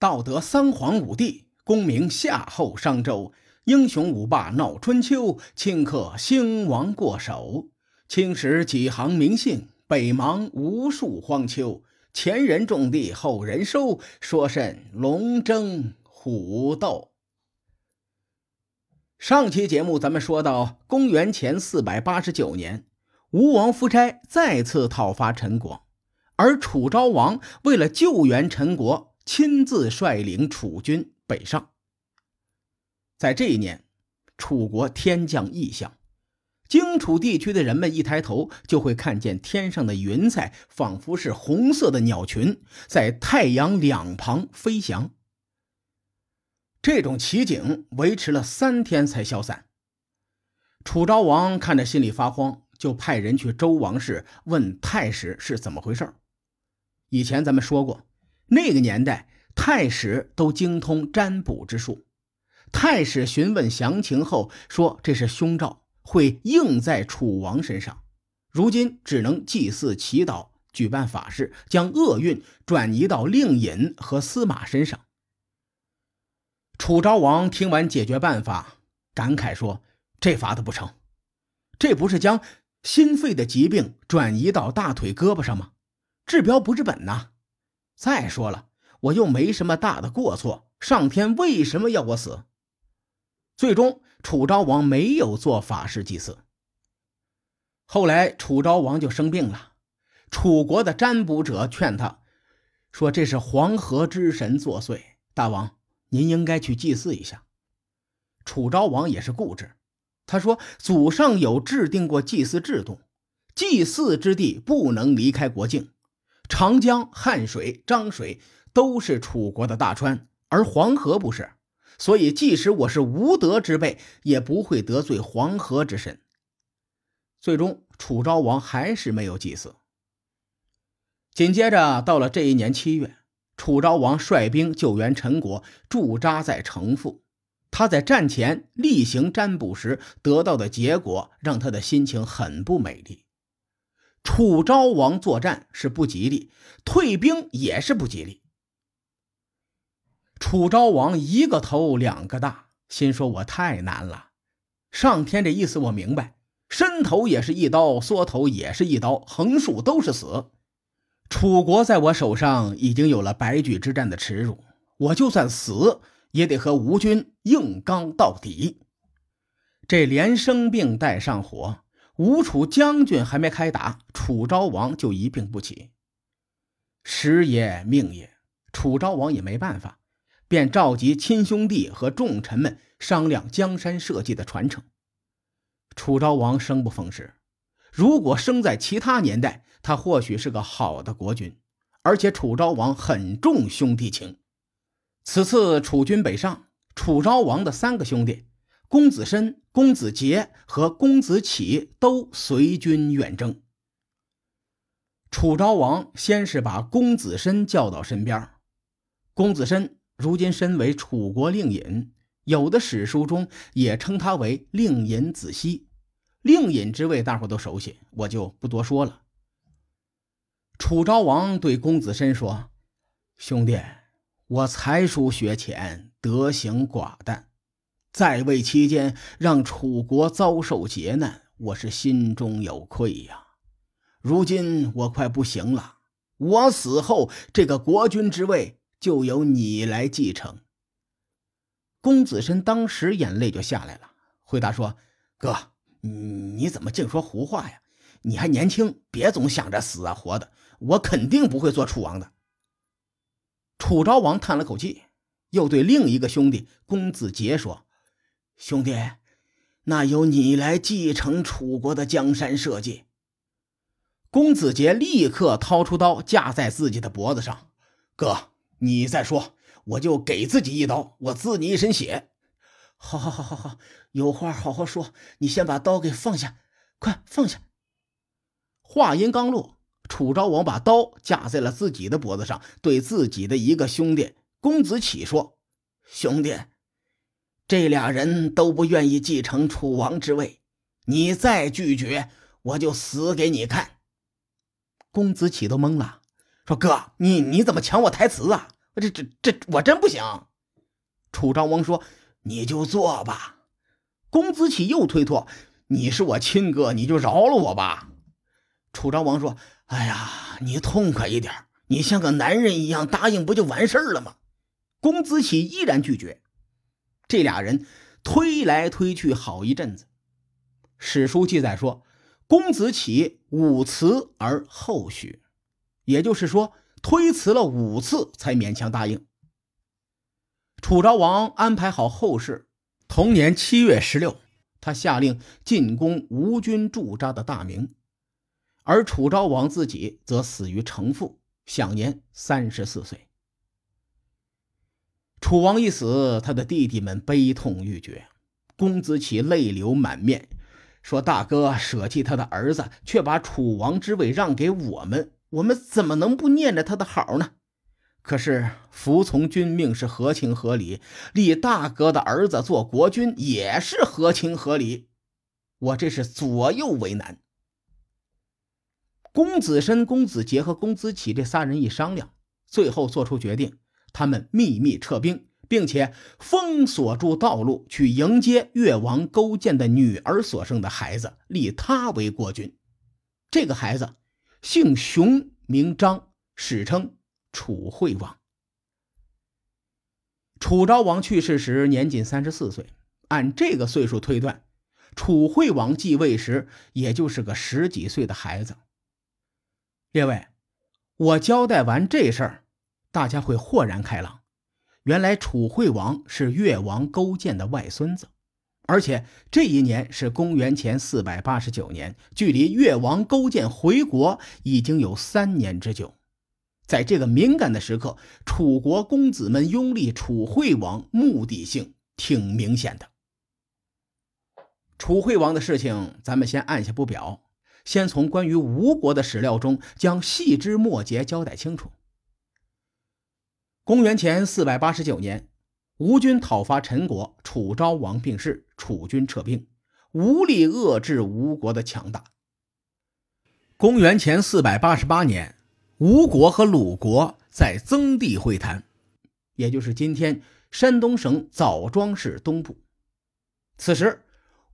道德三皇五帝，功名夏后商周，英雄五霸闹春秋，顷刻兴亡过手。青史几行名姓，北邙无数荒丘。前人种地，后人收，说甚龙争虎斗？上期节目咱们说到，公元前四百八十九年，吴王夫差再次讨伐陈国，而楚昭王为了救援陈国。亲自率领楚军北上。在这一年，楚国天降异象，荆楚地区的人们一抬头就会看见天上的云彩，仿佛是红色的鸟群在太阳两旁飞翔。这种奇景维持了三天才消散。楚昭王看着心里发慌，就派人去周王室问太史是怎么回事以前咱们说过。那个年代，太史都精通占卜之术。太史询问详情后说：“这是凶兆，会应在楚王身上。如今只能祭祀、祈祷、举办法事，将厄运转移到令尹和司马身上。”楚昭王听完解决办法，感慨说：“这法子不成，这不是将心肺的疾病转移到大腿胳膊上吗？治标不治本呐！”再说了，我又没什么大的过错，上天为什么要我死？最终，楚昭王没有做法事祭祀。后来，楚昭王就生病了，楚国的占卜者劝他说：“这是黄河之神作祟，大王您应该去祭祀一下。”楚昭王也是固执，他说：“祖上有制定过祭祀制度，祭祀之地不能离开国境。”长江、汉水、漳水都是楚国的大川，而黄河不是，所以即使我是无德之辈，也不会得罪黄河之神。最终，楚昭王还是没有祭祀。紧接着，到了这一年七月，楚昭王率兵救援陈国，驻扎在城父。他在战前例行占卜时得到的结果，让他的心情很不美丽。楚昭王作战是不吉利，退兵也是不吉利。楚昭王一个头两个大，心说：“我太难了。上天这意思我明白，伸头也是一刀，缩头也是一刀，横竖都是死。楚国在我手上已经有了白驹之战的耻辱，我就算死也得和吴军硬刚到底。这连生病带上火。”吴楚将军还没开打，楚昭王就一病不起。时也命也，楚昭王也没办法，便召集亲兄弟和重臣们商量江山社稷的传承。楚昭王生不逢时，如果生在其他年代，他或许是个好的国君。而且楚昭王很重兄弟情。此次楚军北上，楚昭王的三个兄弟。公子申、公子杰和公子启都随军远征。楚昭王先是把公子申叫到身边。公子申如今身为楚国令尹，有的史书中也称他为令尹子熙。令尹之位大伙都熟悉，我就不多说了。楚昭王对公子申说：“兄弟，我才疏学浅，德行寡淡。”在位期间，让楚国遭受劫难，我是心中有愧呀。如今我快不行了，我死后，这个国君之位就由你来继承。公子申当时眼泪就下来了，回答说：“哥，你怎么净说胡话呀？你还年轻，别总想着死啊活的。我肯定不会做楚王的。”楚昭王叹了口气，又对另一个兄弟公子杰说。兄弟，那由你来继承楚国的江山社稷。公子杰立刻掏出刀架在自己的脖子上。哥，你再说，我就给自己一刀，我滋你一身血。好，好，好，好，好，有话好好说。你先把刀给放下，快放下。话音刚落，楚昭王把刀架在了自己的脖子上，对自己的一个兄弟公子启说：“兄弟。”这俩人都不愿意继承楚王之位，你再拒绝，我就死给你看。公子启都懵了，说：“哥，你你怎么抢我台词啊？这这这我真不行。楚昭王说：“你就做吧。”公子启又推脱：“你是我亲哥，你就饶了我吧。”楚昭王说：“哎呀，你痛快一点，你像个男人一样答应，不就完事儿了吗？”公子启依然拒绝。这俩人推来推去好一阵子。史书记载说，公子启五辞而后许，也就是说，推辞了五次才勉强答应。楚昭王安排好后事，同年七月十六，他下令进攻吴军驻扎的大名，而楚昭王自己则死于城父，享年三十四岁。楚王一死，他的弟弟们悲痛欲绝，公子启泪流满面。说：“大哥舍弃他的儿子，却把楚王之位让给我们，我们怎么能不念着他的好呢？可是服从君命是合情合理，立大哥的儿子做国君也是合情合理。我这是左右为难。”公子申、公子杰和公子启这仨人一商量，最后做出决定，他们秘密撤兵。并且封锁住道路，去迎接越王勾践的女儿所生的孩子，立他为国君。这个孩子姓熊，名章，史称楚惠王。楚昭王去世时年仅三十四岁，按这个岁数推断，楚惠王继位时也就是个十几岁的孩子。列位，我交代完这事儿，大家会豁然开朗。原来楚惠王是越王勾践的外孙子，而且这一年是公元前四百八十九年，距离越王勾践回国已经有三年之久。在这个敏感的时刻，楚国公子们拥立楚惠王，目的性挺明显的。楚惠王的事情，咱们先按下不表，先从关于吴国的史料中将细枝末节交代清楚。公元前四百八十九年，吴军讨伐陈国，楚昭王病逝，楚军撤兵，无力遏制吴国的强大。公元前四百八十八年，吴国和鲁国在曾地会谈，也就是今天山东省枣庄市东部。此时，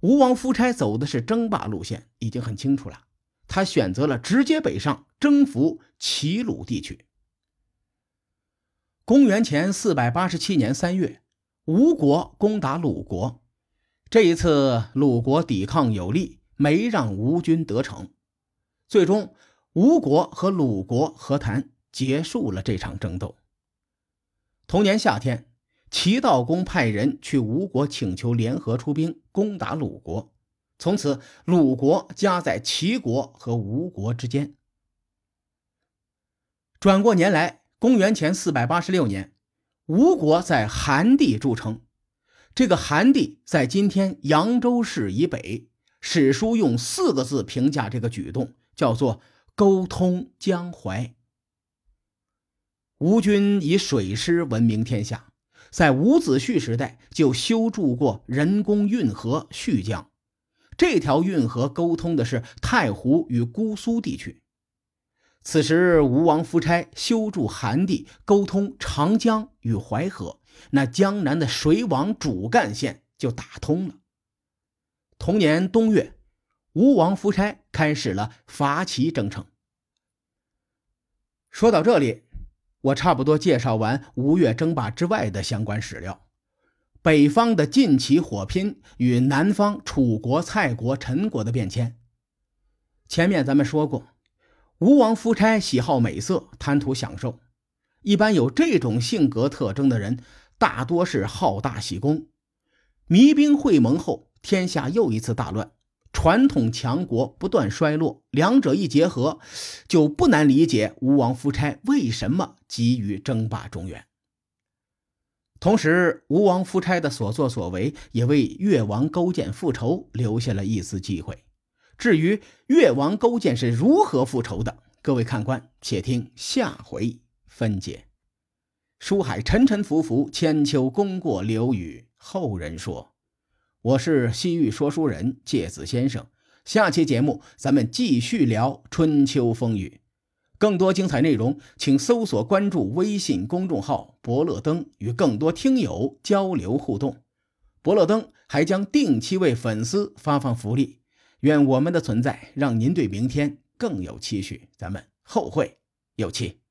吴王夫差走的是争霸路线，已经很清楚了，他选择了直接北上，征服齐鲁地区。公元前四百八十七年三月，吴国攻打鲁国。这一次，鲁国抵抗有力，没让吴军得逞。最终，吴国和鲁国和谈，结束了这场争斗。同年夏天，齐悼公派人去吴国请求联合出兵攻打鲁国，从此鲁国夹在齐国和吴国之间。转过年来。公元前四百八十六年，吴国在韩地筑城。这个韩地在今天扬州市以北。史书用四个字评价这个举动，叫做“沟通江淮”。吴军以水师闻名天下，在伍子胥时代就修筑过人工运河胥江。这条运河沟通的是太湖与姑苏地区。此时，吴王夫差修筑韩地，沟通长江与淮河，那江南的水网主干线就打通了。同年冬月，吴王夫差开始了伐齐征程。说到这里，我差不多介绍完吴越争霸之外的相关史料。北方的晋齐火拼与南方楚国、蔡国、陈国的变迁，前面咱们说过。吴王夫差喜好美色，贪图享受。一般有这种性格特征的人，大多是好大喜功。弭兵会盟后，天下又一次大乱，传统强国不断衰落。两者一结合，就不难理解吴王夫差为什么急于争霸中原。同时，吴王夫差的所作所为，也为越王勾践复仇留下了一丝机会。至于越王勾践是如何复仇的，各位看官，且听下回分解。书海沉沉浮浮，千秋功过留与后人说。我是西域说书人介子先生，下期节目咱们继续聊春秋风雨。更多精彩内容，请搜索关注微信公众号“伯乐灯”，与更多听友交流互动。伯乐灯还将定期为粉丝发放福利。愿我们的存在让您对明天更有期许。咱们后会有期。